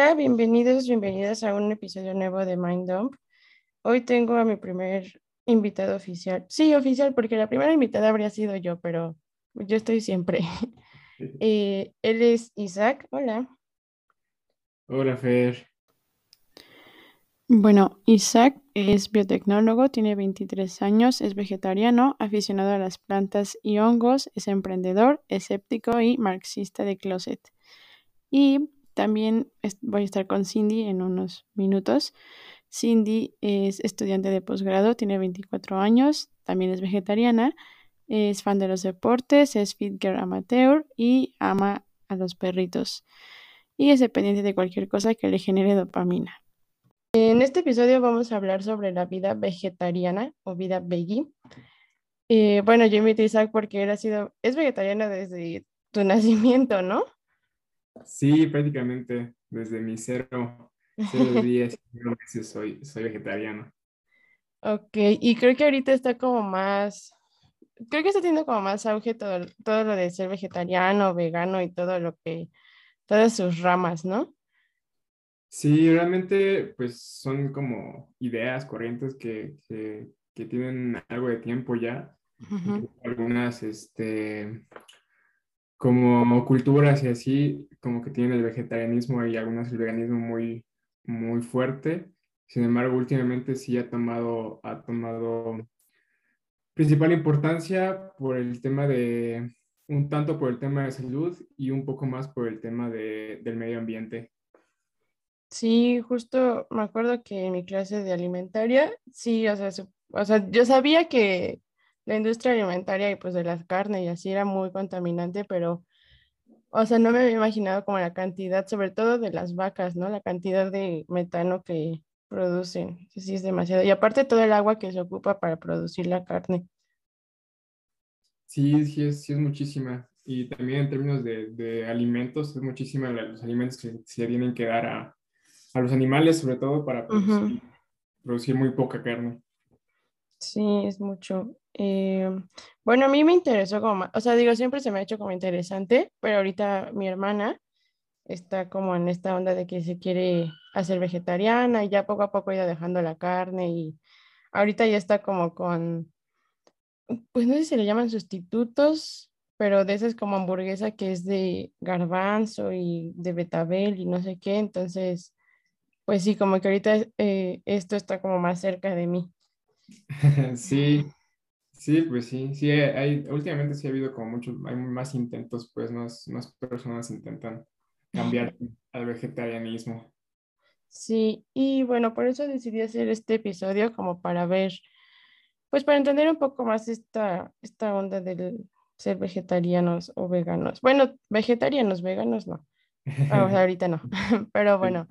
Hola, bienvenidos, bienvenidas a un episodio nuevo de Mind Dump. Hoy tengo a mi primer invitado oficial. Sí, oficial, porque la primera invitada habría sido yo, pero yo estoy siempre. Eh, él es Isaac. Hola. Hola, Fer. Bueno, Isaac es biotecnólogo, tiene 23 años, es vegetariano, aficionado a las plantas y hongos, es emprendedor, escéptico y marxista de closet. Y también voy a estar con Cindy en unos minutos. Cindy es estudiante de posgrado, tiene 24 años, también es vegetariana, es fan de los deportes, es fit amateur y ama a los perritos. Y es dependiente de cualquier cosa que le genere dopamina. En este episodio vamos a hablar sobre la vida vegetariana o vida veggie. Eh, bueno, yo invité a Isaac porque él ha sido, es vegetariano desde tu nacimiento, ¿no? Sí, prácticamente desde mi cero, cero días, meses soy, soy vegetariano. Ok, y creo que ahorita está como más, creo que está teniendo como más auge todo, todo lo de ser vegetariano, vegano y todo lo que, todas sus ramas, ¿no? Sí, realmente pues son como ideas, corrientes que, que, que tienen algo de tiempo ya. Algunas, este, como culturas y así, como que tienen el vegetarianismo y algunas el veganismo muy, muy fuerte. Sin embargo, últimamente sí ha tomado, ha tomado principal importancia por el tema de, un tanto por el tema de salud y un poco más por el tema de, del medio ambiente. Sí, justo me acuerdo que en mi clase de alimentaria, sí, o sea, o sea, yo sabía que la industria alimentaria y pues de las carnes y así era muy contaminante, pero, o sea, no me había imaginado como la cantidad, sobre todo de las vacas, ¿no? La cantidad de metano que producen, sí es demasiado. Y aparte todo el agua que se ocupa para producir la carne. Sí, sí es, sí es muchísima. Y también en términos de, de alimentos, es muchísima los alimentos que se tienen que dar a, a los animales, sobre todo para producir, muy poca carne. Sí, es mucho. Eh, bueno, a mí me interesó como, o sea, digo, siempre se me ha hecho como interesante, pero ahorita mi hermana está como en esta onda de que se quiere hacer vegetariana y ya poco a poco ha ido dejando la carne y ahorita ya está como con, pues no sé si le llaman sustitutos, pero de esas como hamburguesa que es de garbanzo y de betabel y no sé qué, entonces pues sí, como que ahorita eh, esto está como más cerca de mí. Sí, sí, pues sí, sí, hay, últimamente sí ha habido como muchos, hay más intentos, pues más, más personas intentan cambiar al vegetarianismo. Sí, y bueno, por eso decidí hacer este episodio como para ver, pues para entender un poco más esta, esta onda del ser vegetarianos o veganos. Bueno, vegetarianos, veganos no. ahorita no, pero bueno.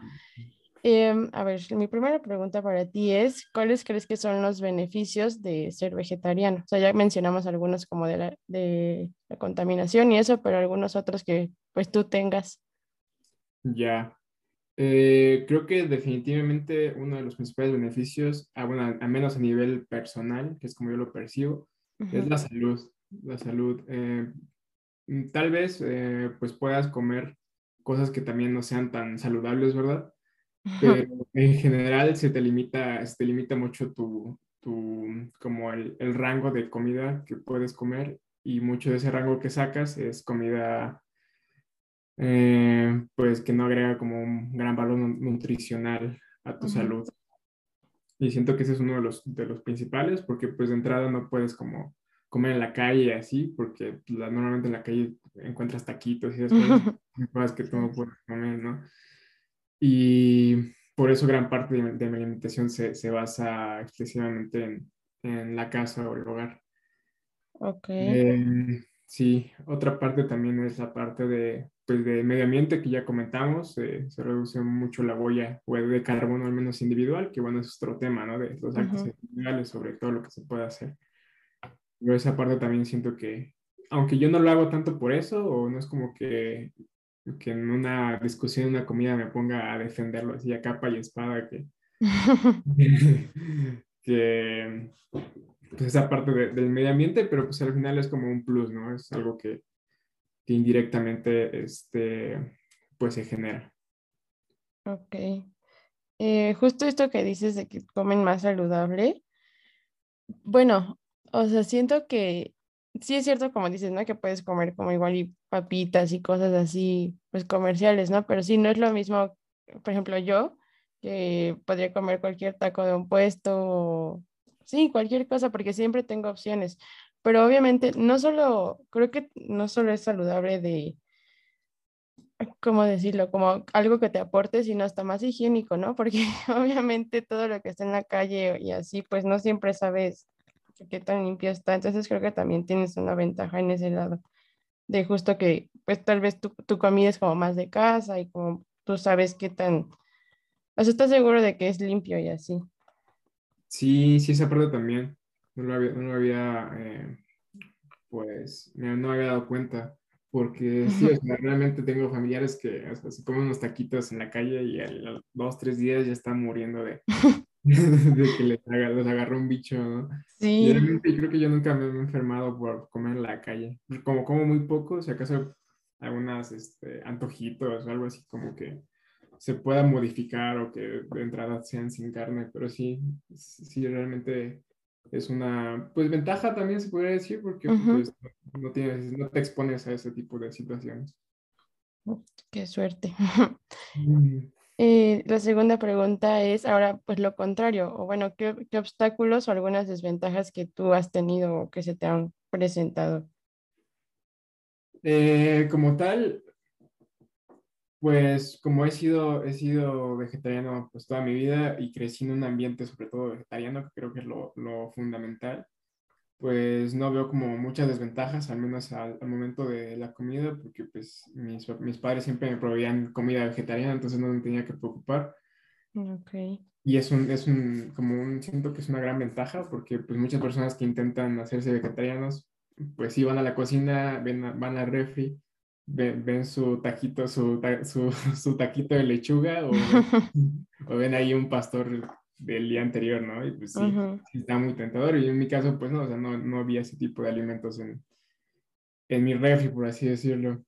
Em, a ver, mi primera pregunta para ti es, ¿cuáles crees que son los beneficios de ser vegetariano? O sea, ya mencionamos algunos como de la, de la contaminación y eso, pero algunos otros que pues tú tengas. Ya. Eh, creo que definitivamente uno de los principales beneficios, ah, bueno, al menos a nivel personal, que es como yo lo percibo, es la salud. La salud. Eh, tal vez eh, pues puedas comer cosas que también no sean tan saludables, ¿verdad? Pero en general se te limita, se te limita mucho tu, tu como el, el, rango de comida que puedes comer y mucho de ese rango que sacas es comida eh, pues que no agrega como un gran valor nutricional a tu salud. Y siento que ese es uno de los, de los principales porque pues de entrada no puedes como comer en la calle así, porque normalmente en la calle encuentras taquitos y esas cosas que tú no puedes comer, ¿no? Y por eso gran parte de, mi alimentación se, se, basa exclusivamente en, en, la casa o el hogar. Ok. Eh, sí, otra parte también es la parte de, pues, de medio ambiente que ya comentamos, eh, se reduce mucho la huella de carbono, al menos individual, que bueno, es otro tema, ¿no? De los actos individuales, sobre todo lo que se puede hacer. Yo esa parte también siento que, aunque yo no lo hago tanto por eso, o no es como que que en una discusión, en una comida me ponga a defenderlo así a capa y espada, que, que pues esa parte del medio ambiente, pero pues al final es como un plus, ¿no? Es algo que, que indirectamente este, pues se genera. Ok. Eh, justo esto que dices de que comen más saludable, bueno, o sea, siento que sí es cierto como dices, ¿no? Que puedes comer como igual y papitas y cosas así, pues comerciales, ¿no? Pero sí, no es lo mismo, por ejemplo, yo, que podría comer cualquier taco de un puesto, sí, cualquier cosa, porque siempre tengo opciones. Pero obviamente, no solo, creo que no solo es saludable de, ¿cómo decirlo? Como algo que te aporte, sino hasta más higiénico, ¿no? Porque obviamente todo lo que está en la calle y así, pues no siempre sabes qué tan limpio está. Entonces creo que también tienes una ventaja en ese lado, de justo que pues tal vez tu, tu comida es como más de casa y como tú sabes qué tan, o sea, estás seguro de que es limpio y así. Sí, sí, esa parte también. No lo había, no lo había eh, pues, no había dado cuenta. Porque sí, o sea, realmente tengo familiares que o sea, se comen unos taquitos en la calle y a los dos, tres días ya están muriendo de, de que les, haga, les agarró un bicho, ¿no? Sí. Realmente creo que yo nunca me he enfermado por comer en la calle. Como como muy poco, si acaso algunas este, antojitos o algo así como que se pueda modificar o que de entrada sean sin carne, pero sí, sí realmente es una pues ventaja también se podría decir porque pues, no, tienes, no te expones a ese tipo de situaciones. Qué suerte. Eh, la segunda pregunta es ahora pues lo contrario, o bueno, ¿qué, ¿qué, obstáculos o algunas desventajas que tú has tenido o que se te han presentado? Eh, como tal, pues como he sido, he sido vegetariano pues toda mi vida y crecí en un ambiente sobre todo vegetariano, que creo que es lo, lo fundamental, pues no veo como muchas desventajas, al menos al, al, momento de la comida, porque pues mis, mis padres siempre me proveían comida vegetariana, entonces no me tenía que preocupar. Okay. Y es un, es un, como un, siento que es una gran ventaja, porque pues muchas personas que intentan hacerse vegetarianos, pues sí van a la cocina, ven, van al refri, ven, ven su taquito, su, su, su, taquito de lechuga o, o ven ahí un pastor del día anterior, ¿no? Y pues sí, uh -huh. está muy tentador. Y en mi caso, pues no, o sea, no, no había ese tipo de alimentos en, en mi refri, por así decirlo.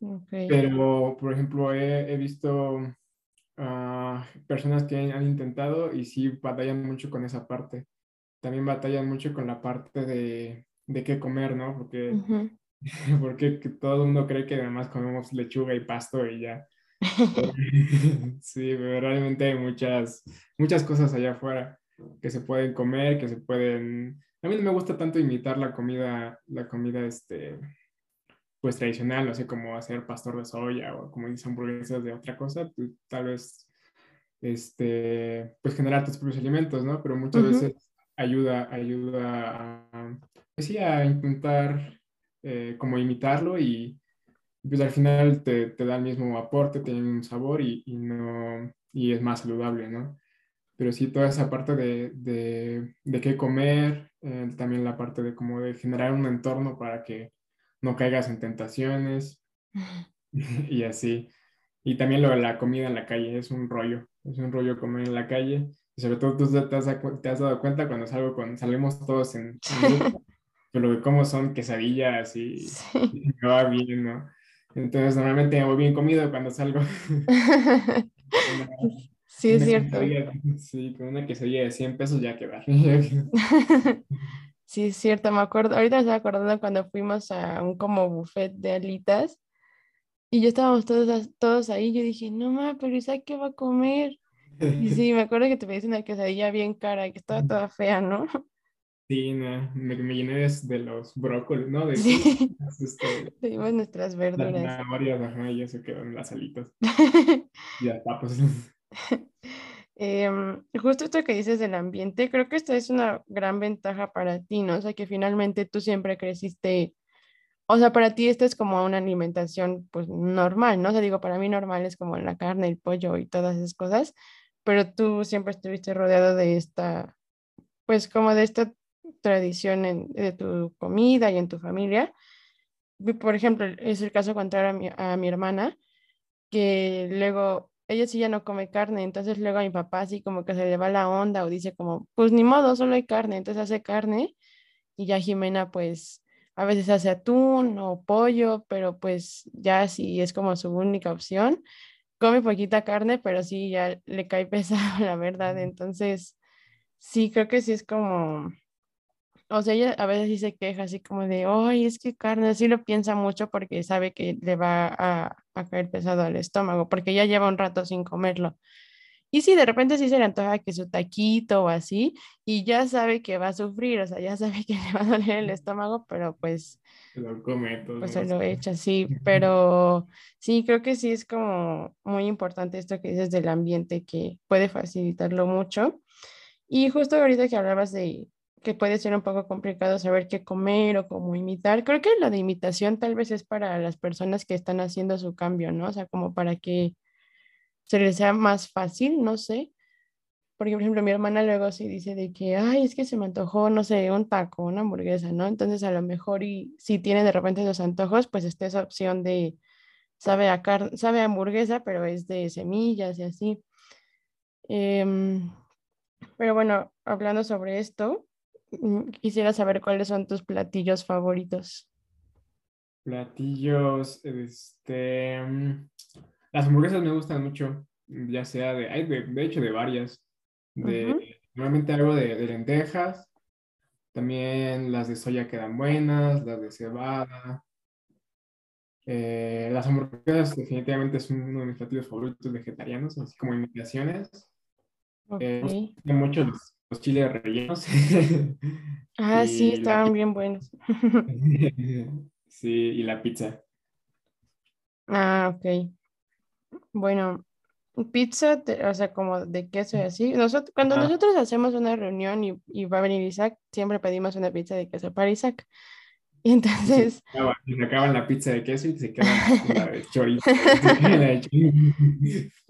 Okay. Pero, por ejemplo, he, he visto uh, personas que han, han, intentado y sí batallan mucho con esa parte. También batallan mucho con la parte de, de qué comer, ¿no? Porque, uh -huh. porque todo el mundo cree que además comemos lechuga y pasto y ya. sí, pero realmente hay muchas, muchas cosas allá afuera que se pueden comer, que se pueden... A mí no me gusta tanto imitar la comida, la comida, este, pues tradicional, no sé, como hacer pastor de soya o como dicen hamburguesas de otra cosa, pues, tal vez, este, pues generar tus propios alimentos, ¿no? Pero muchas uh -huh. veces ayuda, ayuda a, pues sí, a intentar eh, como imitarlo y pues al final te, te, da el mismo aporte, tiene un sabor y, y, no, y es más saludable, ¿no? Pero sí, toda esa parte de, de, de qué comer, eh, también la parte de como de generar un entorno para que no caigas en tentaciones y así. Y también lo de la comida en la calle, es un rollo, es un rollo comer en la calle. Y sobre todo tú te has, te has dado cuenta cuando salgo con, salimos todos en, en grupo, pero de cómo son quesadillas y, sí. y me va bien, ¿no? Entonces, normalmente me voy bien comido cuando salgo. sí, es cierto. Sí, con una quesadilla de 100 pesos ya que va. sí, es cierto, me acuerdo. Ahorita me estaba acordando cuando fuimos a un como buffet de alitas y ya estábamos todos, todos ahí. Yo dije, no mames, pero Isaac, ¿qué va a comer? Y sí, me acuerdo que te pediste una quesadilla bien cara y que estaba toda fea, ¿no? Sí, no, me, me llené de los brócolis, ¿no? De, sí. este, Pedimos nuestras verduras. Las zanahorias, ajá, y eso quedó en las alitas. ya, papas. eh, justo esto que dices del ambiente, creo que esta es una gran ventaja para ti, ¿no? O sea, que finalmente tú siempre creciste, o sea, para ti esta es como una alimentación, pues, normal, ¿no? O sea, digo, para mí normal es como la carne, el pollo y todas esas cosas, pero tú siempre estuviste rodeado de esta, pues, como de esta tradición en, de tu comida y en tu familia. Por ejemplo, es el caso contrario a mi, a mi hermana, que luego ella sí ya no come carne, entonces luego a mi papá así como que se le va la onda o dice como, pues ni modo, solo hay carne, entonces hace carne y ya Jimena pues a veces hace atún o pollo, pero pues ya si es como su única opción, come poquita carne, pero sí ya le cae pesado, la verdad. Entonces, sí, creo que sí es como, o sea, ella a veces sí se queja así como de, ay, es que carne, sí lo piensa mucho porque sabe que le va a, a caer pesado al estómago, porque ya lleva un rato sin comerlo. Y sí, de repente sí se le antoja que su taquito o así, y ya sabe que va a sufrir, o sea, ya sabe que le va a doler el estómago, pero pues... Lo come todo. Pues se lo echa, sí, pero sí, creo que sí es como muy importante esto que dices del ambiente, que puede facilitarlo mucho. Y justo ahorita que hablabas de que puede ser un poco complicado saber qué comer o cómo imitar, creo que lo de imitación tal vez es para las personas que están haciendo su cambio, ¿no? O sea, como para que se les sea más fácil, no sé. Porque, por ejemplo, mi hermana luego sí dice de que, ay, es que se me antojó, no sé, un taco, una hamburguesa, ¿no? Entonces, a lo mejor, y si tiene de repente los antojos, pues está esa opción de, sabe a, sabe a hamburguesa, pero es de semillas y así. Em, pero bueno, hablando sobre esto, quisiera saber cuáles son tus platillos favoritos. Platillos, este, mm, las hamburguesas me gustan mucho, ya sea de, hay de, hecho de varias. De, Normalmente algo de, lentejas, también las de soya quedan buenas, las de cebada. Eh, las hamburguesas definitivamente es uno de mis platillos favoritos vegetarianos, así como imitaciones. Eh, me gustan mucho los, chiles rellenos. ah, sí, estaban bien buenos. sí, y la pizza. Ah, ok. Bueno, pizza, o sea, como de queso y así. Nosotros, cuando nosotros hacemos una reunión y, va a venir Isaac, siempre pedimos una pizza de queso para Isaac. Y entonces... se, acaban, la pizza de queso y se queda la de chorizo.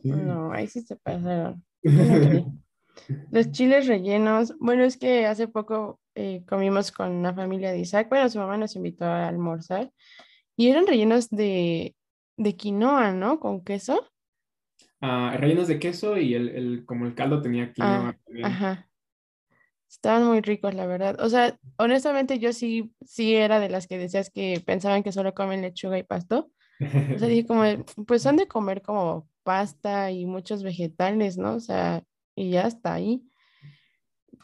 no, ahí sí se pasaron. Los chiles rellenos, bueno, es que hace poco eh, comimos con una familia de Isaac, bueno, su mamá nos invitó a almorzar y eran rellenos de, de quinoa, ¿no? Con queso. Ah, rellenos de queso y el, el, como el caldo tenía quinoa ah, también. Ajá. Estaban muy ricos, la verdad. O sea, honestamente yo sí, sí era de las que decías que pensaban que solo comen lechuga y pasto. O sea, dije como, pues han de comer como pasta y muchos vegetales, ¿no? O sea, y ya está ahí.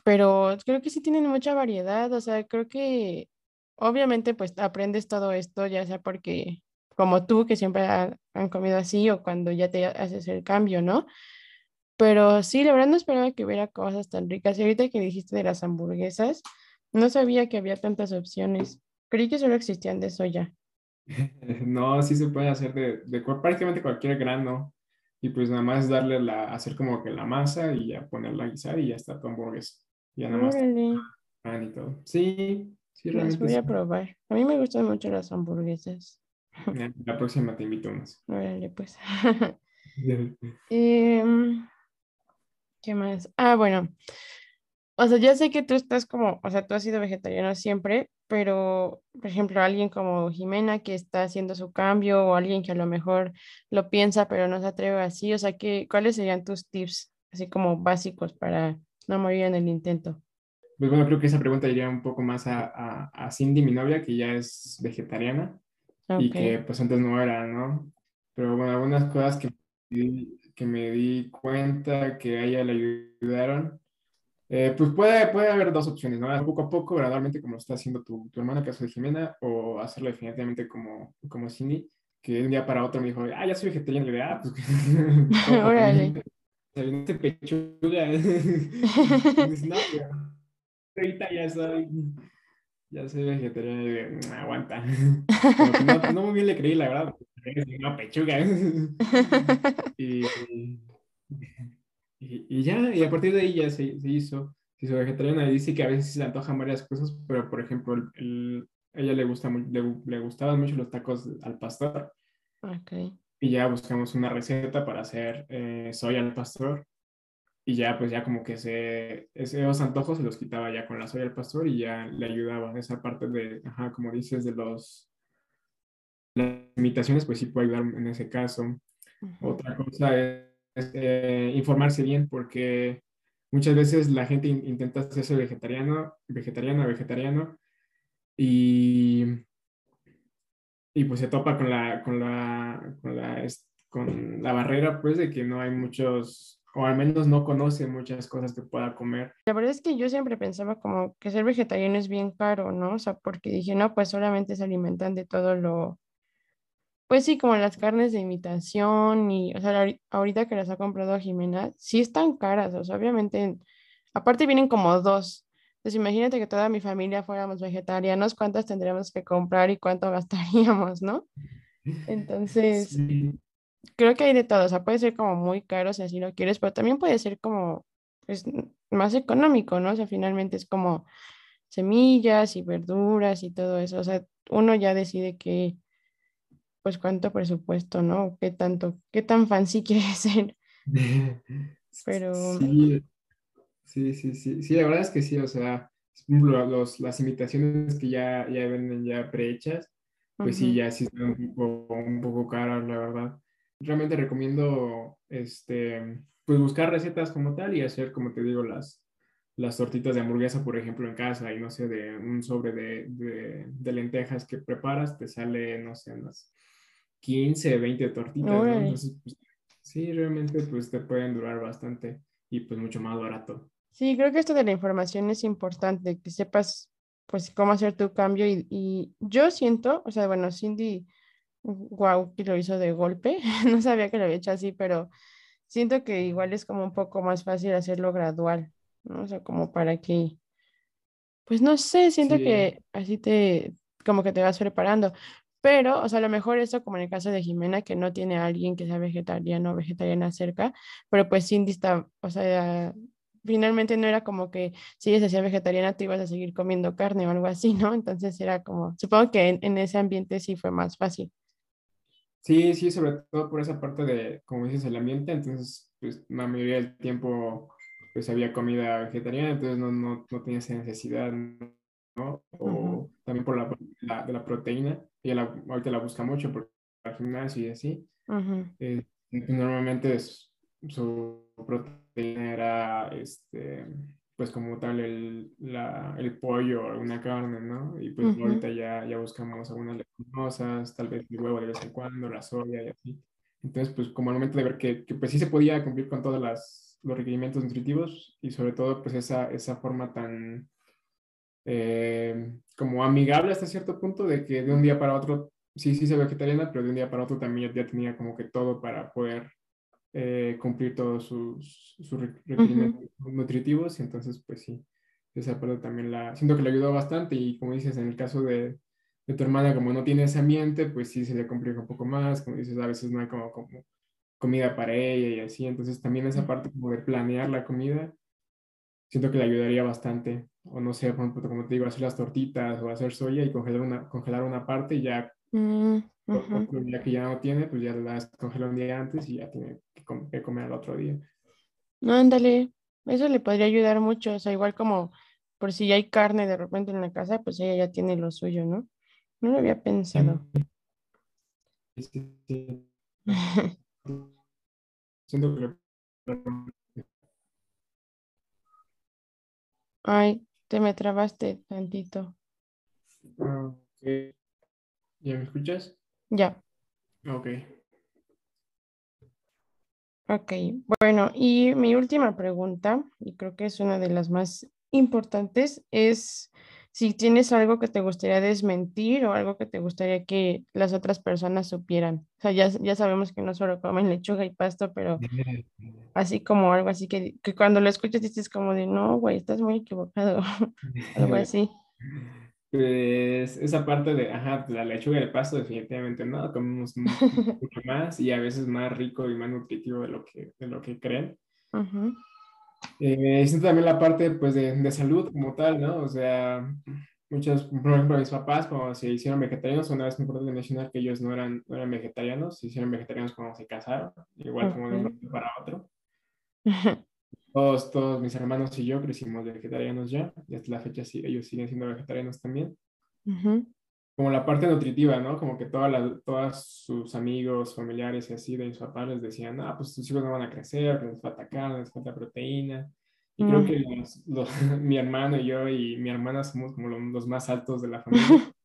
Pero creo que sí tienen mucha variedad, o sea, creo que obviamente pues aprendes todo esto, ya sea porque como tú, que siempre han comido así o cuando ya te haces el cambio, ¿no? Pero sí, la verdad no esperaba que hubiera cosas tan ricas. Y ahorita que dijiste de las hamburguesas, no sabía que había tantas opciones. Creí que solo existían de soya. No, sí se puede hacer de, de prácticamente cualquier grano. Y pues nada más darle la, hacer como que la masa y ya ponerla a guisar y ya está tu hamburguesa. Ya nada más. y todo. Sí, sí, realmente. Las voy a probar. A mí me gustan mucho las hamburguesas. La próxima te invito más. Órale, pues. Em, ¿Qué más? Ah, bueno. O sea, ya sé que tú estás como, o sea, tú has sido vegetariano siempre, pero, por ejemplo, alguien como Jimena que está haciendo su cambio o alguien que a lo mejor lo piensa pero no se atreve así, o sea, ¿qué, ¿cuáles serían tus tips así como básicos para no morir en el intento? Pues bueno, creo que esa pregunta iría un poco más a, a, a Cindy, mi novia, que ya es vegetariana y que pues antes no era, ¿no? Pero bueno, algunas cosas que, que me di cuenta que a ella le ayudaron, eh, pues puede, puede haber dos opciones, ¿no? Poco a poco, gradualmente, como lo está haciendo tu, tu hermana, caso de Jimena, o hacerlo definitivamente como, como Cindy, que de un día para otro me dijo, ah, ya soy vegetariano, y le dije, ah, pues... Órale. Se este pechuga. no, ahorita ya soy ya soy vegetariano y de, mm, aguanta. no, no, muy bien le creí, la verdad. Una pechuga. y, y, ya, y a partir de ahí ya se, se hizo, se hizo vegetariana y dice que a veces se le antojan varias cosas, pero por ejemplo, el, ella le, gusta, le, le, gustaban mucho los tacos al pastor. Okay. Y ya buscamos una receta para hacer eh, soya al pastor y ya pues ya como que se, esos antojos se los quitaba ya con la soya al pastor y ya le ayudaba esa parte de, ajá, como dices, de los las imitaciones, pues sí puede ayudar en ese caso. Otra cosa es, eh, informarse bien porque muchas veces la gente intenta hacerse vegetariano, vegetariano, vegetariano y, y pues se topa con la, con la, con la con la barrera, pues, de que no hay muchos, o al menos no conoce muchas cosas que pueda comer. La verdad es que yo siempre pensaba como que ser vegetariano es bien caro, ¿no? O sea, porque dije, no, pues solamente se alimentan de todo lo, pues sí, como las carnes de imitación y, o sea, ahorita que las ha comprado Jimena, sí están caras, o sea, obviamente, aparte vienen como dos. Entonces, imagínate que toda mi familia fuéramos vegetarianos, ¿cuántas tendríamos que comprar y cuánto gastaríamos, no? Entonces, creo que hay de todo, o sea, puede ser como muy caro si así lo quieres, pero también puede ser como, pues, más económico, ¿no? O sea, finalmente es como semillas y verduras y todo eso, o sea, uno ya decide que, pues, cuánto presupuesto, ¿no? ¿Qué tanto, qué tan fancy quiere ser? Pero... Sí, sí, sí, sí, sí, la verdad es que sí, o sea, los, las imitaciones que ya, ya venden ya prehechas, pues sí, ya sí son un poco, un poco caras, la verdad realmente recomiendo este, pues buscar recetas como tal y hacer, como te digo, las, las tortitas de hamburguesa, por ejemplo, en casa y no sé, de un sobre de, de, lentejas que preparas, te sale, no sé, unas 15, 20 tortitas, ¿no? Entonces, pues, sí, realmente pues te pueden durar bastante y pues mucho más barato. Sí, creo que esto de la información es importante, que sepas pues cómo hacer tu cambio y, y yo siento, o sea, bueno, Cindy wow, que lo hizo de golpe. no sabía que lo había hecho así, pero siento que igual es como un poco más fácil hacerlo gradual, ¿no? O sea, como para que, pues no sé, siento que así te, como que te vas preparando. Pero, o sea, a lo mejor esto como en el caso de Jimena, que no tiene a alguien que sea vegetariano o vegetariana cerca, pero pues Cindy está, o sea, finalmente no era como que si ella se hacía vegetariana, tú ibas a seguir comiendo carne o algo así, ¿no? Entonces era como, supongo que en ese ambiente sí fue más fácil. Sí, sí, sobre todo por esa parte de, como dices, el ambiente, entonces, pues la mayoría del tiempo, pues había comida vegetariana, entonces no, no, no tenía esa necesidad. O también por la, la, de la proteína, ella la, ahorita la busca mucho por el gimnasio y así. Eh, normalmente su proteína era, este, pues como tal el, la, el pollo o alguna carne, ¿no? Y pues ahorita ya, ya buscamos algunas leguminosas, tal vez el huevo de vez en cuando, la soya y así. Entonces, pues como al momento de ver que, que pues sí se podía cumplir con todos las, los requerimientos nutritivos y sobre todo pues esa, esa forma tan eh, como amigable hasta cierto punto de que de un día para otro, sí, sí se vegetariana, pero de un día para otro también ya tenía como que todo para poder eh, cumplir todos sus, sus requerimientos nutritivos. Y entonces pues sí, esa parte también la, siento que le ayudó bastante. Y como dices, en el caso de, de, tu hermana, como no tiene ese ambiente, pues sí se le complica un poco más, como dices, a veces no hay como, como comida para ella y así, entonces también esa parte como de planear la comida, siento que le ayudaría bastante, o no sé, por ejemplo, como te digo, hacer las tortitas o hacer soya y congelar una, congelar una parte y ya mm, ya que ya no tiene, pues ya la descongeló un día antes y ya tiene que, comer al otro día. No, ándale, eso le podría ayudar mucho, o sea, igual como por si ya hay carne de repente en la casa, pues ella ya tiene lo suyo, ¿no? No lo había pensado. Ay, te me trabaste tantito. ¿Ya me escuchas? Ya. Ok. Ok, bueno, y mi última pregunta, y creo que es una de las más importantes, es si tienes algo que te gustaría desmentir o algo que te gustaría que las otras personas supieran. O sea, ya, ya sabemos que no solo comen lechuga y pasto, pero así como algo así que, que cuando lo escuchas dices como de, no, güey, estás muy equivocado, algo así. Pues esa parte de, ajá, la lechuga y el pasto definitivamente no, comemos mucho más y a veces más rico y más nutritivo de lo que, de lo que creen. Uh también la parte pues de, de, salud como tal, ¿no? O sea, muchos, por ejemplo, mis papás cuando se hicieron vegetarianos, una vez me de mencionar que ellos no eran, no eran vegetarianos, se hicieron vegetarianos cuando se casaron, igual como de un momento para otro. Todos, todos mis hermanos y yo crecimos vegetarianos ya, y hasta la fecha sí, ellos siguen siendo vegetarianos también. Como la parte nutritiva, ¿no? Como que todas las, todos sus amigos, familiares y así de mis papás les decían, ah, pues tus hijos no van a crecer, les falta carne, les falta proteína. Y creo que los, mi hermano y yo y mi hermana somos como los, más altos de la familia.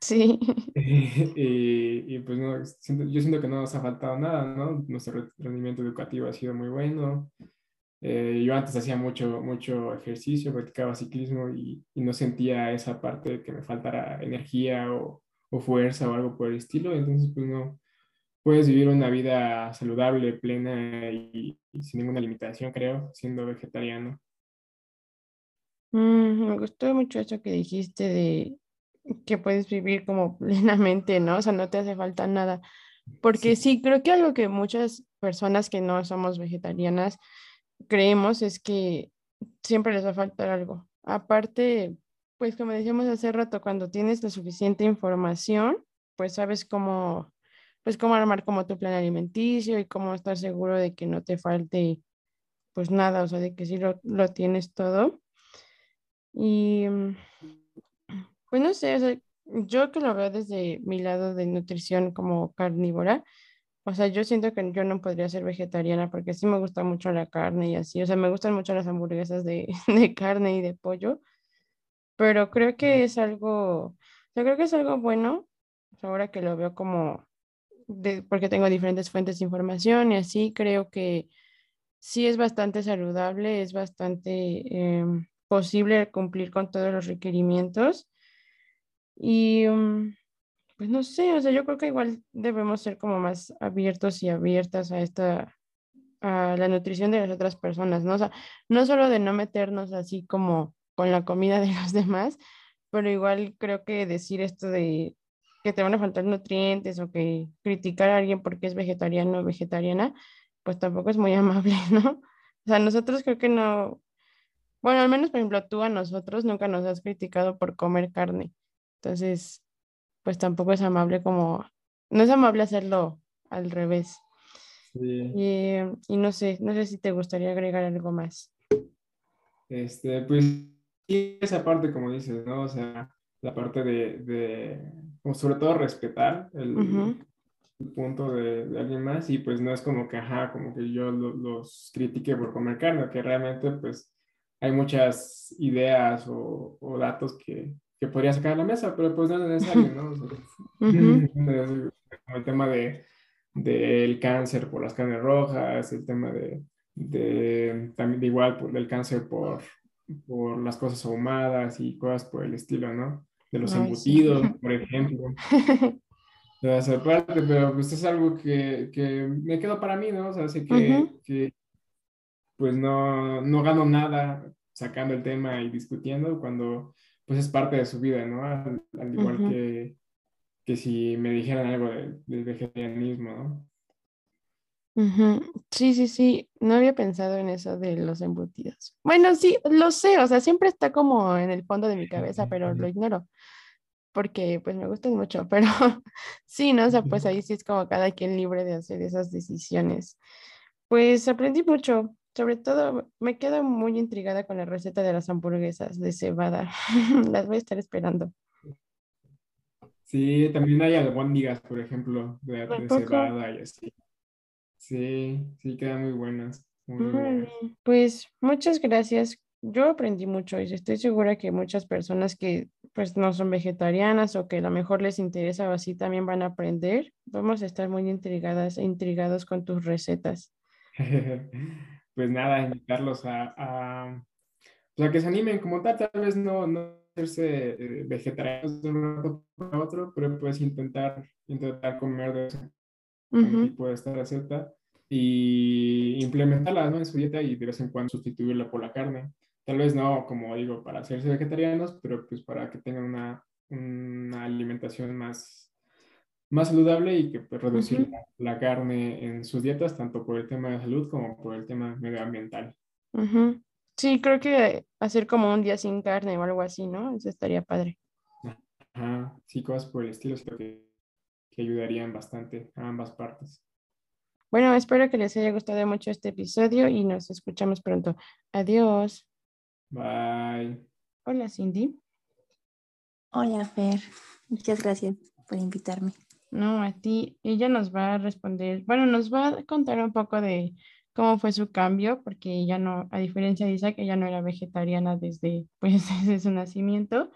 Sí. y, pues no, yo siento que no nos ha faltado nada, ¿no? Nuestro rendimiento educativo ha sido muy bueno. Eh, yo antes hacía mucho, mucho ejercicio, practicaba ciclismo y, y, no sentía esa parte de que me faltara energía o, o, fuerza o algo por el estilo. Entonces, pues no, puedes vivir una vida saludable, plena y, sin ninguna limitación, creo, siendo vegetariano. Mm, me gustó mucho eso que dijiste de que puedes vivir como plenamente, ¿no? O sea, no te hace falta nada. Porque sí, sí creo que algo que muchas personas que no somos vegetarianas, creemos es que siempre les va a faltar algo. Aparte, pues como decíamos hace rato, cuando tienes la suficiente información, pues sabes cómo, pues cómo armar como tu plan alimenticio y cómo estar seguro de que no te falte pues nada, o sea, de que sí lo, lo tienes todo. Y pues no sé, yo que lo veo desde mi lado de nutrición como carnívora, o sea, yo siento que yo no podría ser vegetariana porque sí me gusta mucho la carne y así. O sea, me gustan mucho las hamburguesas de, de carne y de pollo. Pero creo que es algo, yo creo que es algo bueno. Ahora que lo veo como, de, porque tengo diferentes fuentes de información y así, creo que sí es bastante saludable, es bastante em, posible cumplir con todos los requerimientos. Y um, pues no sé, o sea, yo creo que igual debemos ser como más abiertos y abiertas a esta, a la nutrición de las otras personas, ¿no? O sea, no solo de no meternos así como con la comida de los demás, pero igual creo que decir esto de que te van a faltar nutrientes o que criticar a alguien porque es vegetariano o vegetariana, pues tampoco es muy amable, ¿no? O sea, nosotros creo que no, bueno, al menos por ejemplo tú a nosotros nunca nos has criticado por comer carne. Entonces, pues tampoco es amable como, no es amable hacerlo al revés. Sí. Y, no sé, no sé si te gustaría agregar algo más. Este, pues esa parte, como dices, ¿no? O sea, la parte de, de como sobre todo respetar el, punto de, alguien más y pues no es como que, ajá, como que yo los critique por comer carne, que realmente pues hay muchas ideas o, o datos que, que podría sacar a la mesa, pero pues no es necesario, ¿no? el tema de, del cáncer por las carnes rojas, el tema de, de también de igual por el cáncer por, por las cosas ahumadas y cosas por el estilo, ¿no? De los embutidos, por ejemplo. De esa parte, pero pues es algo que, que, me quedo para mí, ¿no? O sea, así que, que pues no, no gano nada sacando el tema y discutiendo cuando pues es parte de su vida, ¿no? Al, igual que, que, si me dijeran algo del vegetarianismo, ¿no? Sí, sí, sí, no había pensado en eso de los embutidos. Bueno, sí, lo sé, o sea, siempre está como en el fondo de mi cabeza, pero lo ignoro, porque pues me gustan mucho, pero sí, ¿no? O sea, pues ahí sí es como cada quien libre de hacer esas decisiones. Pues aprendí mucho, sobre todo, me quedo muy intrigada con la receta de las hamburguesas de cebada. las voy a estar esperando. Sí, también hay albóndigas, por ejemplo, de, cebada y así. Sí, sí, quedan muy buenas. Pues muchas gracias. Yo aprendí mucho y estoy segura que muchas personas que pues no son vegetarianas o que a lo mejor les interesa o así también van a aprender. Vamos a estar muy intrigadas e intrigados con tus recetas. pues nada, invitarlos a, a, pues, que se animen como tal, tal vez no, no hacerse eh, vegetarianos de un rato para otro, pero puedes intentar, intentar comer de ese tipo de esta receta y implementarla ¿no? en su dieta y de vez en cuando sustituirla por la carne. Tal vez no, como digo, para hacerse vegetarianos, pero pues para que tengan una, una alimentación más más saludable y que pues, reducir la, carne en sus dietas, tanto por el tema de salud como por el tema medioambiental. Sí, creo que hacer como un día sin carne o algo así, ¿no? Eso estaría padre. Ajá, sí, cosas por el estilo, que, que ayudarían bastante a ambas partes. Bueno, espero que les haya gustado mucho este episodio y nos escuchamos pronto. Adiós. Bye. Hola, Cindy. Hola, Fer. Muchas gracias por invitarme. No, a ti, ella nos va a responder, bueno, nos va a contar un poco de cómo fue su cambio, porque ella no, a diferencia de Isaac, ella no era vegetariana desde, pues, desde su nacimiento.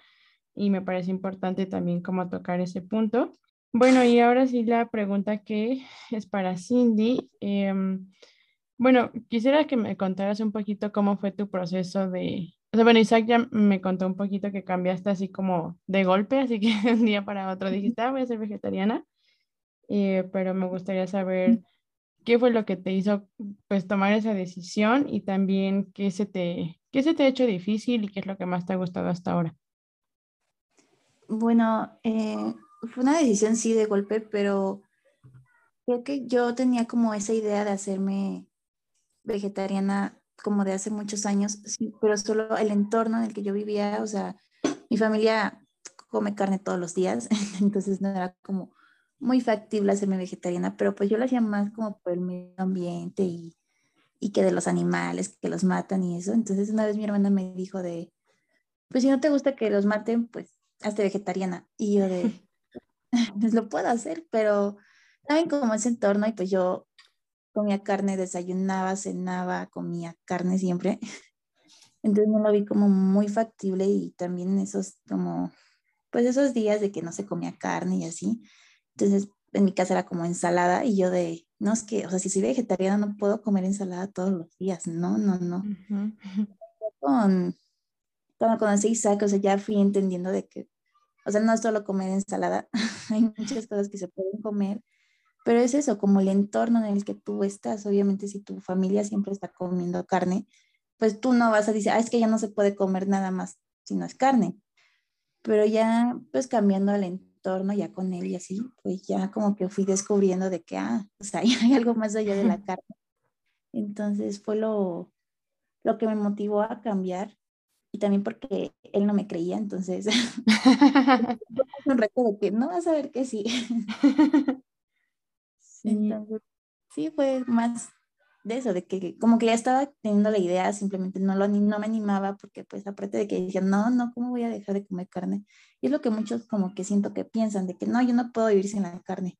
y me parece importante también como tocar ese punto. Bueno, y ahora sí la pregunta que es para Cindy. Em, bueno, quisiera que me contaras un poquito cómo fue tu proceso de... O sea, bueno, Isaac ya me contó un poquito que cambiaste así como de golpe, así que de un día para otro dijiste, ah, voy a ser vegetariana. Eh, pero me gustaría saber qué fue lo que te hizo pues tomar esa decisión y también qué se te, qué se te ha hecho difícil y qué es lo que más te ha gustado hasta ahora. Bueno, eh, fue una decisión sí de golpe, pero creo que yo tenía como esa idea de hacerme vegetariana como de hace muchos años, sí, pero solo el entorno en el que yo vivía, o sea, mi familia come carne todos los días, entonces no era como muy factible hacerme vegetariana, pero pues yo lo hacía más como por el medio ambiente y, y que de los animales que los matan y eso. Entonces una vez mi hermana me dijo de, pues si no te gusta que los maten, pues hazte vegetariana. Y yo de, pues lo puedo hacer, pero saben como ese entorno y pues yo comía carne, desayunaba, cenaba, comía carne siempre. Entonces no lo vi como muy factible y también esos como, pues esos días de que no se comía carne y así, entonces, en mi casa era como ensalada y yo de, no, es que, o sea, si soy vegetariana no puedo comer ensalada todos los días. No, no, no. Con, cuando conocí a Isaac, o sea, ya fui entendiendo de que, o sea, no es solo comer ensalada, hay muchas cosas que se pueden comer, pero es eso, como el entorno en el que tú estás. Obviamente, si tu familia siempre está comiendo carne, pues tú no vas a decir, ah, es que ya no se puede comer nada más si no es carne. Pero ya, pues cambiando el entorno torno ya con él y así, pues ya como que fui descubriendo de que, ah, o sea, hay algo más allá de la carne. Entonces fue lo, lo que me motivó a cambiar y también porque él no me creía, entonces un reto de que no vas a ver que sí. Sí. Entonces, sí, fue más de eso, de que como que ya estaba teniendo la idea, simplemente no, lo, no me animaba porque pues aparte de que decían, no, no, ¿cómo voy a dejar de comer carne? Y es lo que muchos como que siento que piensan, de que no, yo no puedo vivir sin la carne,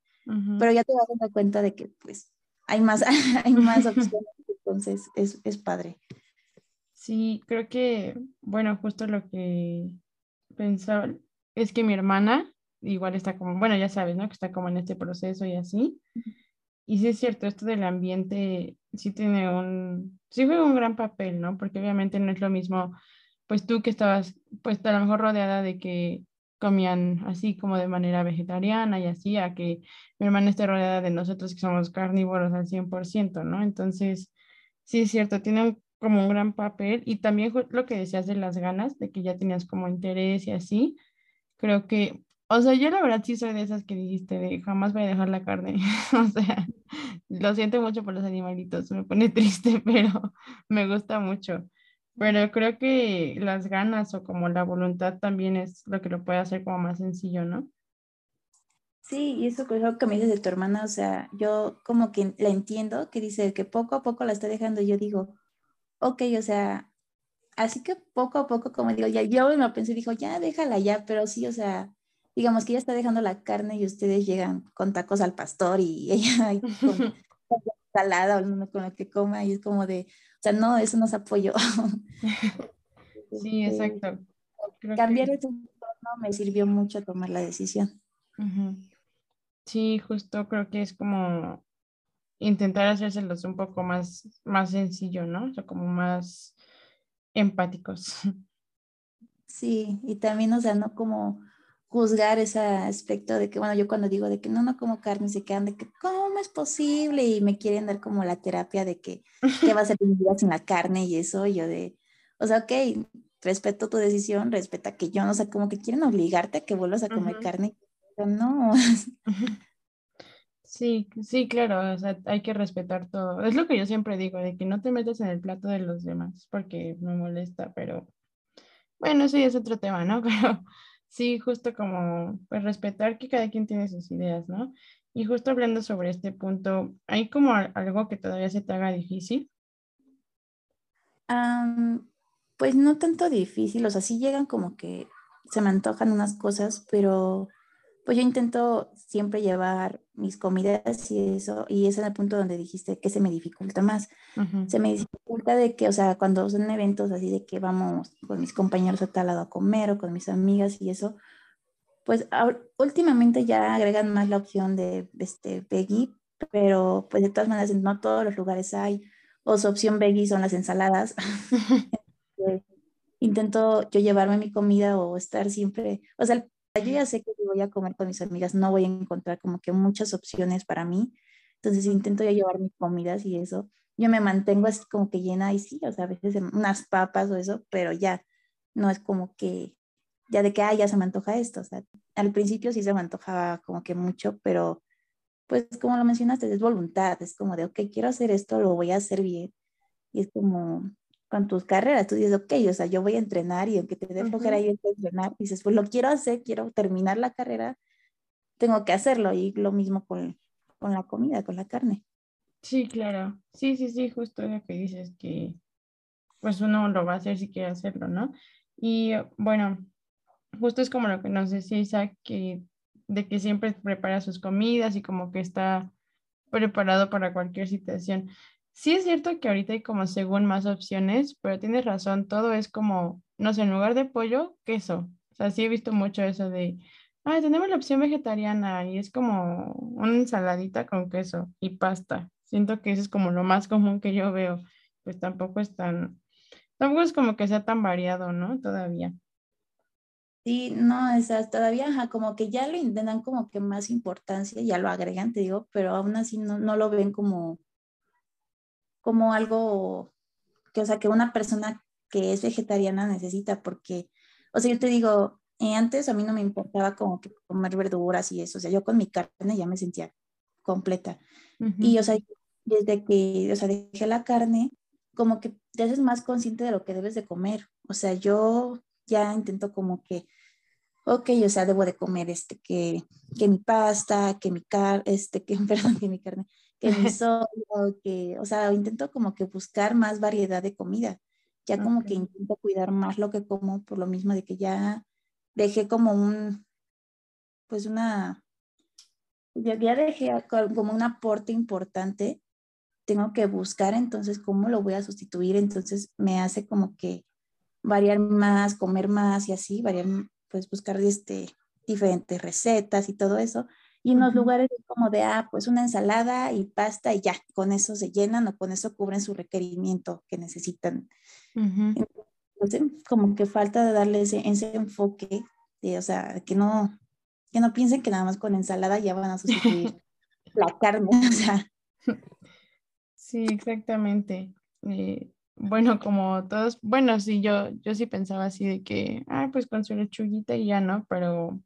pero ya te vas dando cuenta de que pues hay más, hay más opciones, entonces es, es padre. Sí, creo que, bueno, justo lo que pensaba es que mi hermana igual está como, bueno, ya sabes, ¿no? Que está como en este proceso y así. Y sí es cierto, esto del ambiente sí tiene un, sí juega un gran papel, ¿no? Porque obviamente no es lo mismo, pues tú que estabas, pues a lo mejor rodeada de que comían así como de manera vegetariana y así, a que mi hermana esté rodeada de nosotros que somos carnívoros al 100%, ¿no? Entonces, sí es cierto, tiene como un gran papel y también lo que decías de las ganas, de que ya tenías como interés y así, creo que o sea, yo la verdad sí soy de esas que dijiste de jamás voy a dejar la carne. o sea, lo siento mucho por los animalitos, me pone triste, pero me gusta mucho. Pero creo que las ganas o como la voluntad también es lo que lo puede hacer como más sencillo, ¿no? Sí, y eso que me dices de tu hermana, o sea, yo como que la entiendo, que dice que poco a poco la está dejando, yo digo, ok, o sea, así que poco a poco, como digo, ya yo me pensé, dijo, ya déjala ya, pero sí, o sea, digamos que ella está dejando la carne y ustedes llegan con tacos al pastor y ella con, salada o con lo que coma y es como de, o sea, no, eso no es apoyo. sí, este, exacto. cambiar ese entorno me sirvió mucho tomar la decisión. Sí, justo creo que es como intentar hacérselos un poco más, más sencillo, ¿no? O sea, como más empáticos. Sí, y también, o sea, no como juzgar ese aspecto de que, bueno, yo cuando digo de que no, no como carne, se quedan de que, ¿cómo es posible? Y me quieren dar como la terapia de que, ¿qué va a ser mi vida sin la carne y eso? Yo de, o sea, ok, respeto tu decisión, respeta que yo, no sé, como que quieren obligarte a que vuelvas a comer carne. Pero no. Sí, sí, claro, o sea, hay que respetar todo. Es lo que yo siempre digo, de que no te metas en el plato de los demás, porque me molesta, pero bueno, eso ya es otro tema, ¿no? Pero Sí, justo como pues, respetar que cada quien tiene sus ideas, ¿no? Y justo hablando sobre este punto, ¿hay como algo que todavía se te haga difícil? pues no tanto difícil, o sea, sí llegan como que se me antojan unas cosas, pero pues yo intento siempre llevar mis comidas y eso, y ese es el punto donde dijiste que se me dificulta más. Se me dificulta de que, o sea, cuando son eventos así de que vamos con mis compañeros a tal lado a comer o con mis amigas y eso, pues últimamente ya agregan más la opción de, este veggie, pero pues de todas maneras no todos los lugares hay, o su opción veggie son las ensaladas. intento yo llevarme mi comida o estar siempre, o sea, yo ya sé que si voy a comer con mis amigas no voy a encontrar como que muchas opciones para mí, entonces intento ya llevar mis comidas y eso. Yo me mantengo así como que llena y sí, o sea, a veces unas papas o eso, pero ya no es como que ya de que, ah, ya se me antoja esto, o sea, al principio sí se me antojaba como que mucho, pero pues como lo mencionaste, es voluntad, es como de, ok, quiero hacer esto, lo voy a hacer bien. Y es como, con tus carreras, tú dices, ok, o sea, yo voy a entrenar y aunque te dé flojera ir a entrenar, dices, pues lo quiero hacer, quiero terminar la carrera, tengo que hacerlo y lo mismo con, con la comida, con la carne. Sí, claro, sí, sí, sí, justo lo que dices, que pues uno lo va a hacer si quiere hacerlo, ¿no? Y bueno, justo es como lo que nos decía Isaac, que de que siempre prepara sus comidas y como que está preparado para cualquier situación. Sí es cierto que ahorita hay como según más opciones, pero tienes razón, todo es como, no sé, en lugar de pollo, queso. O sea, sí he visto mucho eso de, ah, tenemos la opción vegetariana y es como una ensaladita con queso y pasta. Siento que eso es como lo más común que yo veo. Pues tampoco es tan, tampoco es como que sea tan variado, ¿no? Todavía. Sí, no, esas todavía como que ya lo intentan como que más importancia, ya lo agregan, te digo, pero aún así no, no lo ven como como algo que, o sea, que una persona que es vegetariana necesita, porque, o sea, yo te digo, eh, antes a mí no me importaba como que comer verduras y eso, o sea, yo con mi carne ya me sentía completa. Y, o sea, desde que, o sea, dejé la carne, como que te haces más consciente de lo que debes de comer. O sea, yo ya intento como que, ok, o sea, debo de comer este, que, que mi pasta, que mi carne, este, que, perdón, que mi carne, que mi que, o sea, intento como que buscar más variedad de comida. Ya como que intento cuidar más lo que como por lo mismo de que ya dejé como un, pues una, ya, ya dejé como un aporte importante. Tengo que buscar entonces cómo lo voy a sustituir. Entonces me hace como que variar más, comer más y así, variar, pues buscar este, diferentes recetas y todo eso. Y en los lugares como de, ah, pues una ensalada y pasta y ya, con eso se llenan o con eso cubren su requerimiento que necesitan. Entonces, como que falta de darle ese, ese enfoque, de, o sea, que no, que no piensen que nada más con ensalada ya van a sustituir la carne, o sea. Sí, exactamente. Eh, bueno, como todos, bueno, sí, yo, yo sí pensaba así de que, ah, pues con su lechuguita y ya, ¿no? Pero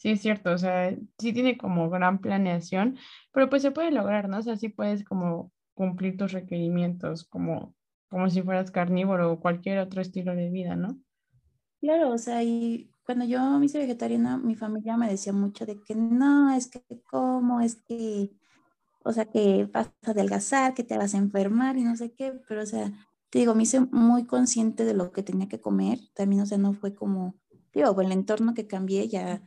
Sí, es cierto, o sea, sí tiene como gran planeación, pero pues se puede lograr, ¿no? O sea, sí puedes como cumplir tus requerimientos como, como si fueras carnívoro o cualquier otro estilo de vida, ¿no? Claro, o sea, y cuando yo me hice vegetariana, mi familia me decía mucho de que no, es que como, es que, o sea, que vas a adelgazar, que te vas a enfermar y no sé qué, pero o sea, te digo, me hice muy consciente de lo que tenía que comer, también, o sea, no fue como, digo, el entorno que cambié ya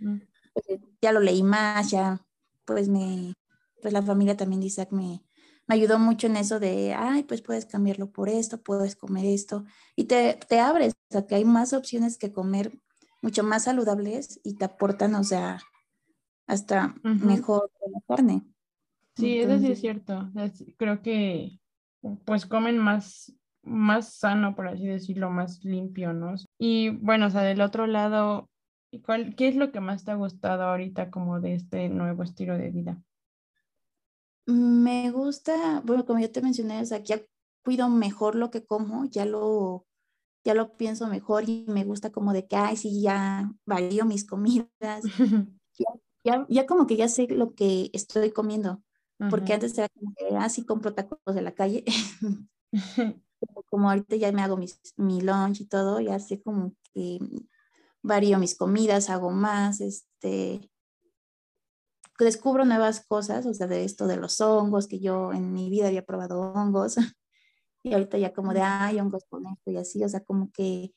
pues, ya lo leí más, ya pues me, pues la familia también de Isaac me, me ayudó mucho en eso de, ay, pues puedes cambiarlo por esto, puedes comer esto, y te, te abres, o sea, que hay más opciones que comer mucho más saludables y te aportan, o sea, hasta mejor la carne. Sí, eso sí es cierto. Creo que pues comen más, más sano, por así decirlo, más limpio, ¿no? Y bueno, o sea, del otro lado, ¿Y cuál, qué es lo que más te ha gustado ahorita como de este nuevo estilo de vida? Me gusta, bueno, como yo te mencioné, o sea, ya cuido mejor lo que como, ya lo, ya lo pienso mejor y me gusta como de que, ay, sí, ya varío mis comidas. ya, ya, como que ya sé lo que estoy comiendo, porque antes era como que, ah, sí, compro tacos de la calle. como ahorita ya me hago mis, mi lunch y todo, ya sé como que varío mis comidas, hago más, este, descubro nuevas cosas, o sea, de esto de los hongos, que yo en mi vida había probado hongos, y ahorita ya como de, ay, hongos con esto y así, o sea, como que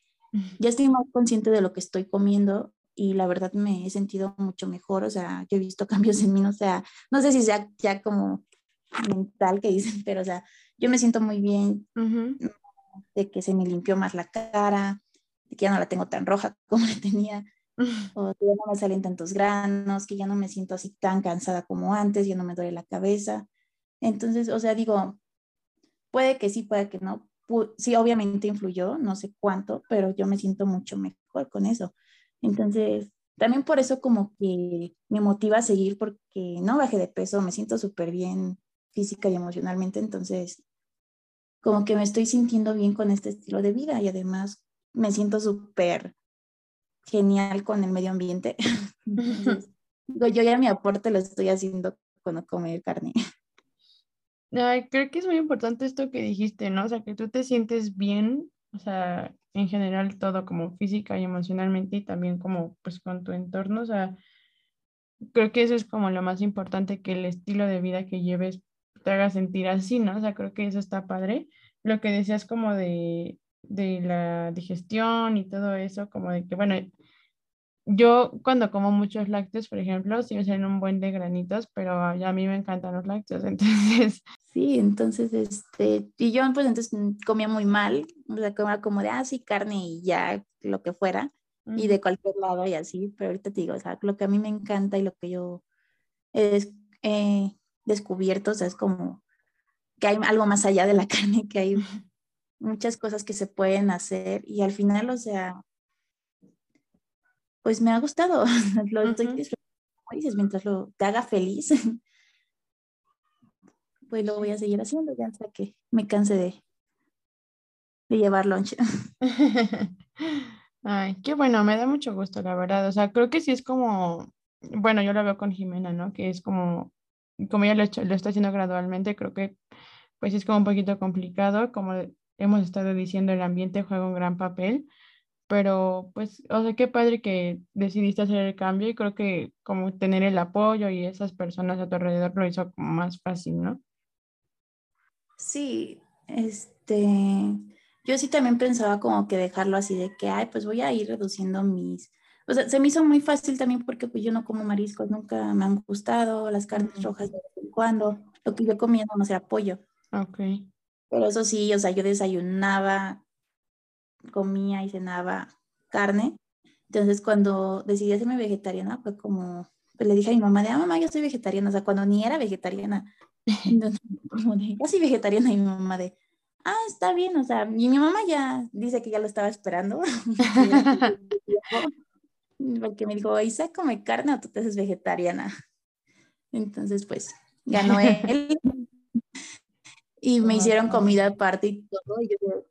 ya estoy más consciente de lo que estoy comiendo y la verdad me he sentido mucho mejor, o sea, yo he visto cambios en mí, o sea, no sé si sea ya como mental que dicen, pero o sea, yo me siento muy bien de que se me limpió más la cara, que ya no la tengo tan roja como la tenía, o que ya no me salen tantos granos, que ya no me siento así tan cansada como antes, ya no me duele la cabeza. Entonces, o sea, digo, puede que sí, puede que no. Sí, obviamente influyó, no sé cuánto, pero yo me siento mucho mejor con eso. Entonces, también por eso como que me motiva a seguir porque no bajé de peso, me siento súper bien física y emocionalmente, entonces como que me estoy sintiendo bien con este estilo de vida y además me siento súper genial con el medio ambiente. yo ya mi aporte lo estoy haciendo cuando comer carne. creo que es muy importante esto que dijiste, ¿no? O sea, que tú te sientes bien, o sea, en general todo como física y emocionalmente y también como pues con tu entorno, o sea, creo que eso es como lo más importante, que el estilo de vida que lleves te haga sentir así, ¿no? O sea, creo que eso está padre. Lo que decías como de, de la digestión y todo eso, como de que, bueno, yo cuando como muchos lácteos, por ejemplo, sí me salen un buen de granitos, pero a mí me encantan los lácteos, entonces... Sí, entonces, este, y yo pues entonces comía muy mal, o sea, comía como de, ah, sí, carne y ya, lo que fuera, y de cualquier lado y así, pero ahorita te digo, o sea, lo que a mí me encanta y lo que yo es, eh, descubierto, o sea, es como que hay algo más allá de la carne, que hay muchas cosas que se pueden hacer y al final, o sea, pues me ha gustado, lo estoy disfrutando, dices, mientras lo te haga feliz, pues lo voy a seguir haciendo ya hasta que me canse de, de llevar lunch. Ay, qué bueno, me da mucho gusto, la verdad. O sea, creo que sí es como, bueno, yo lo veo con Jimena, ¿no? Que es como como ya lo, lo está haciendo gradualmente, creo que pues es como un poquito complicado, como hemos estado diciendo, el ambiente juega un gran papel, pero pues, o sea, qué padre que decidiste hacer el cambio y creo que como tener el apoyo y esas personas a tu alrededor lo hizo más fácil, ¿no? Sí, este, yo sí también pensaba como que dejarlo así de que, ay, pues voy a ir reduciendo mis o sea, se me hizo muy fácil también porque pues yo no como mariscos, nunca me han gustado, las carnes rojas de vez en cuando, lo que yo comía no era pollo. Ok. Pero eso sí, o sea, yo desayunaba, comía y cenaba carne. Entonces cuando decidí hacerme vegetariana fue como, pues le dije a mi mamá de, ah, mamá, yo soy vegetariana, o sea, cuando ni era vegetariana. Entonces, como de, yo soy vegetariana y mi mamá de, ah, está bien, o sea, y mi mamá ya dice que ya lo estaba esperando. porque me dijo, Isa, come carne o tú te haces vegetariana. Entonces, pues, ganó él. Y me hicieron comida aparte y todo. Y yo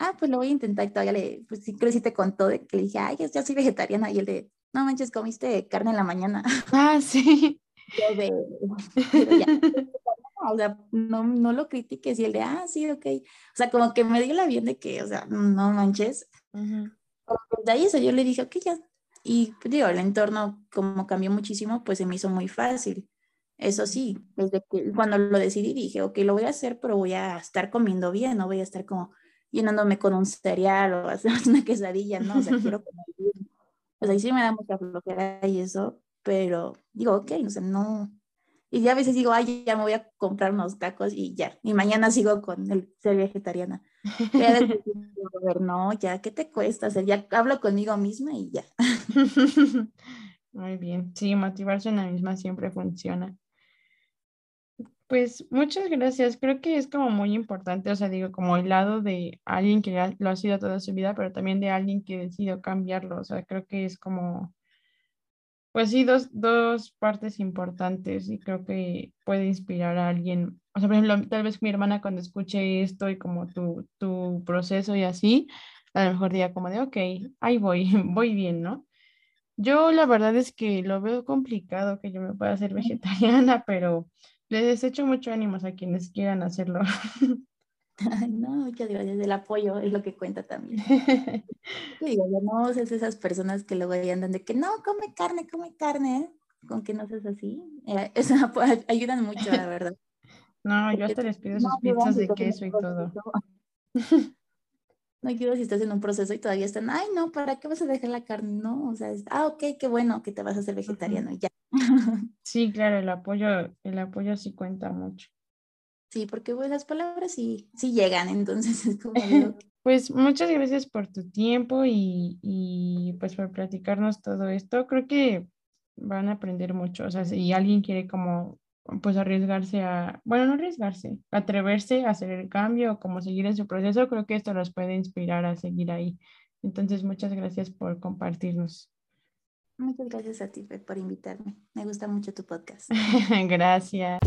ah, pues lo voy a intentar. Y todavía le, pues sí, creo que sí te contó de que le dije, ay, yo soy vegetariana. Y él de, no manches, comiste carne en la mañana. Ah, sí. Yo de, o sea, no, no lo critiques. Y él de, ah, sí, ok. O sea, como que me dio la bien de que, o sea, no manches. de ahí eso yo le dije, ok, ya, y digo, el entorno como cambió muchísimo, pues se me hizo muy fácil. Eso sí, desde que cuando lo decidí dije, ok, lo voy a hacer, pero voy a estar comiendo bien, no voy a estar como llenándome con un cereal o hacer una quesadilla, ¿no? O sea, quiero comer bien. O sea, y sí me da mucha flojera y eso, pero digo, ok, o sea, no. Y ya a veces digo, ay, ya me voy a comprar unos tacos y ya. Y mañana sigo con el ser vegetariana. Pero no, ya, ¿qué te cuesta hacer? Ya hablo conmigo misma y ya. Muy bien, sí, motivarse en la misma siempre funciona. Pues muchas gracias. Creo que es como muy importante, o sea, digo, como el lado de alguien que lo ha sido toda su vida, pero también de alguien que decidió cambiarlo. O sea, creo que es como, pues sí, dos, dos partes importantes y creo que puede inspirar a alguien. O sea, por ejemplo, tal vez mi hermana cuando escuche esto y como tu, tu proceso y así, a lo mejor diga como de, ok, ahí voy, voy bien, ¿no? Yo la verdad es que lo veo complicado que yo me pueda hacer vegetariana, pero les echo mucho ánimos a quienes quieran hacerlo. no, muchas gracias. El apoyo es lo que cuenta también. yo no sé esas personas que luego andan de que no, come carne, come carne. Con que no seas así. Eh, eso ayudan mucho, la verdad. No, yo hasta les pido sus pizzas de queso y todo. no ayuda si estás en un proceso y todavía están, ay, no, ¿para qué vas a dejar la carne? No, o sea, es, ah, ok, qué bueno que te vas a hacer vegetariano y ya. Sí, claro, el apoyo, el apoyo sí cuenta mucho. Sí, porque pues, las palabras sí, sí llegan, entonces es como... pues muchas gracias por tu tiempo y, y pues por platicarnos todo esto. Creo que van a aprender mucho. O sea, si alguien quiere como pues arriesgarse a, bueno, no arriesgarse, atreverse a hacer el cambio o como seguir en su proceso, creo que esto los puede inspirar a seguir ahí. Entonces, muchas gracias por compartirnos. Muchas gracias a ti por invitarme. Me gusta mucho tu podcast. gracias.